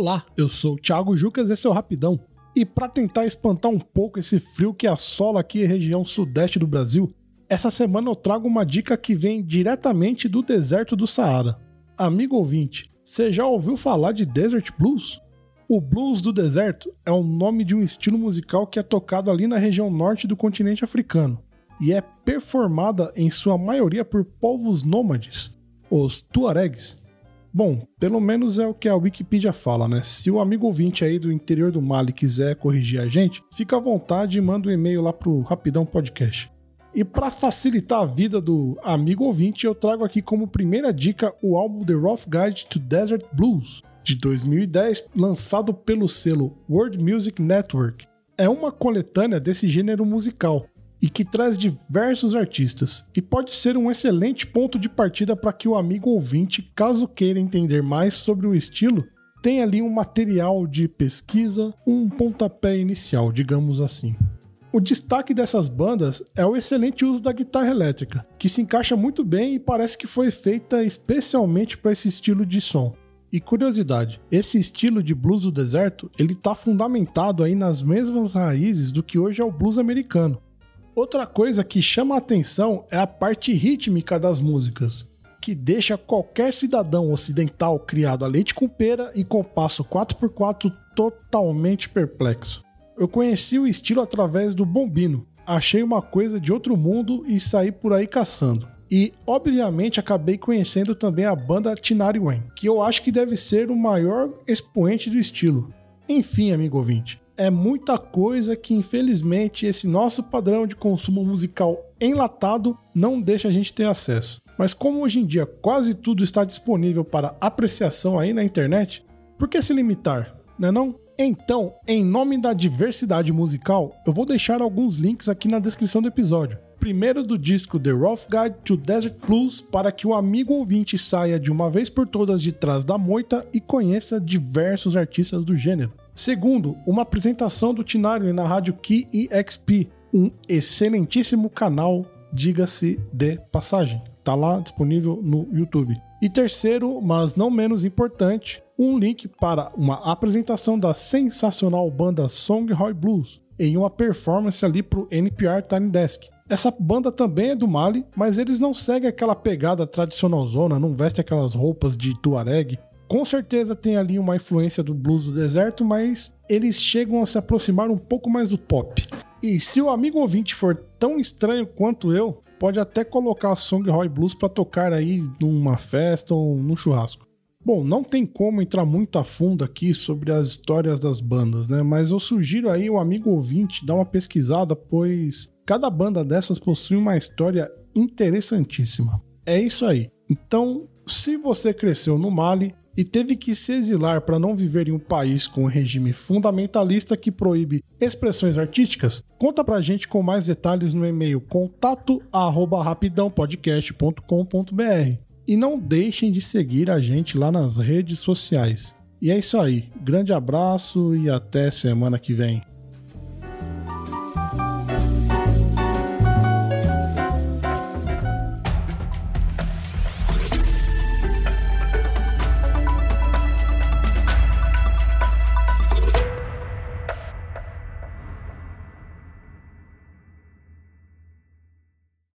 Olá, eu sou o Thiago Jucas, esse é o Rapidão. E para tentar espantar um pouco esse frio que assola aqui a região sudeste do Brasil, essa semana eu trago uma dica que vem diretamente do deserto do Saara. Amigo ouvinte, você já ouviu falar de Desert Blues? O blues do deserto é o nome de um estilo musical que é tocado ali na região norte do continente africano e é performada em sua maioria por povos nômades, os tuaregs. Bom, pelo menos é o que a Wikipedia fala, né? Se o amigo ouvinte aí do interior do Mali quiser corrigir a gente, fica à vontade e manda um e-mail lá pro Rapidão Podcast. E para facilitar a vida do amigo ouvinte, eu trago aqui como primeira dica o álbum The Rough Guide to Desert Blues, de 2010, lançado pelo selo World Music Network. É uma coletânea desse gênero musical, e que traz diversos artistas, e pode ser um excelente ponto de partida para que o amigo ouvinte, caso queira entender mais sobre o estilo, tenha ali um material de pesquisa, um pontapé inicial, digamos assim. O destaque dessas bandas é o excelente uso da guitarra elétrica, que se encaixa muito bem e parece que foi feita especialmente para esse estilo de som. E curiosidade, esse estilo de blues do deserto, ele está fundamentado aí nas mesmas raízes do que hoje é o blues americano, Outra coisa que chama a atenção é a parte rítmica das músicas, que deixa qualquer cidadão ocidental criado a leite com pera e compasso 4x4 totalmente perplexo. Eu conheci o estilo através do Bombino, achei uma coisa de outro mundo e saí por aí caçando. E, obviamente, acabei conhecendo também a banda Tinari Wen, que eu acho que deve ser o maior expoente do estilo. Enfim, amigo ouvinte, é muita coisa que infelizmente esse nosso padrão de consumo musical enlatado não deixa a gente ter acesso. Mas como hoje em dia quase tudo está disponível para apreciação aí na internet, por que se limitar, né não? Então, em nome da diversidade musical, eu vou deixar alguns links aqui na descrição do episódio. Primeiro do disco The Rough Guide to Desert Blues, para que o amigo ouvinte saia de uma vez por todas de trás da moita e conheça diversos artistas do gênero. Segundo, uma apresentação do Tinari na rádio Key EXP, um excelentíssimo canal, diga-se de passagem. Tá lá disponível no YouTube. E terceiro, mas não menos importante, um link para uma apresentação da sensacional banda Song Roy Blues em uma performance ali pro NPR Tiny Desk. Essa banda também é do Mali, mas eles não seguem aquela pegada tradicional zona, não vestem aquelas roupas de tuareg, com certeza tem ali uma influência do blues do deserto, mas eles chegam a se aproximar um pouco mais do pop. E se o amigo ouvinte for tão estranho quanto eu, pode até colocar Song Roy Blues para tocar aí numa festa ou num churrasco. Bom, não tem como entrar muito a fundo aqui sobre as histórias das bandas, né? Mas eu sugiro aí o amigo ouvinte dar uma pesquisada, pois cada banda dessas possui uma história interessantíssima. É isso aí. Então, se você cresceu no Mali, e teve que se exilar para não viver em um país com um regime fundamentalista que proíbe expressões artísticas? Conta pra gente com mais detalhes no e-mail contato@rapidãopodcast.com.br. E não deixem de seguir a gente lá nas redes sociais. E é isso aí. Grande abraço e até semana que vem.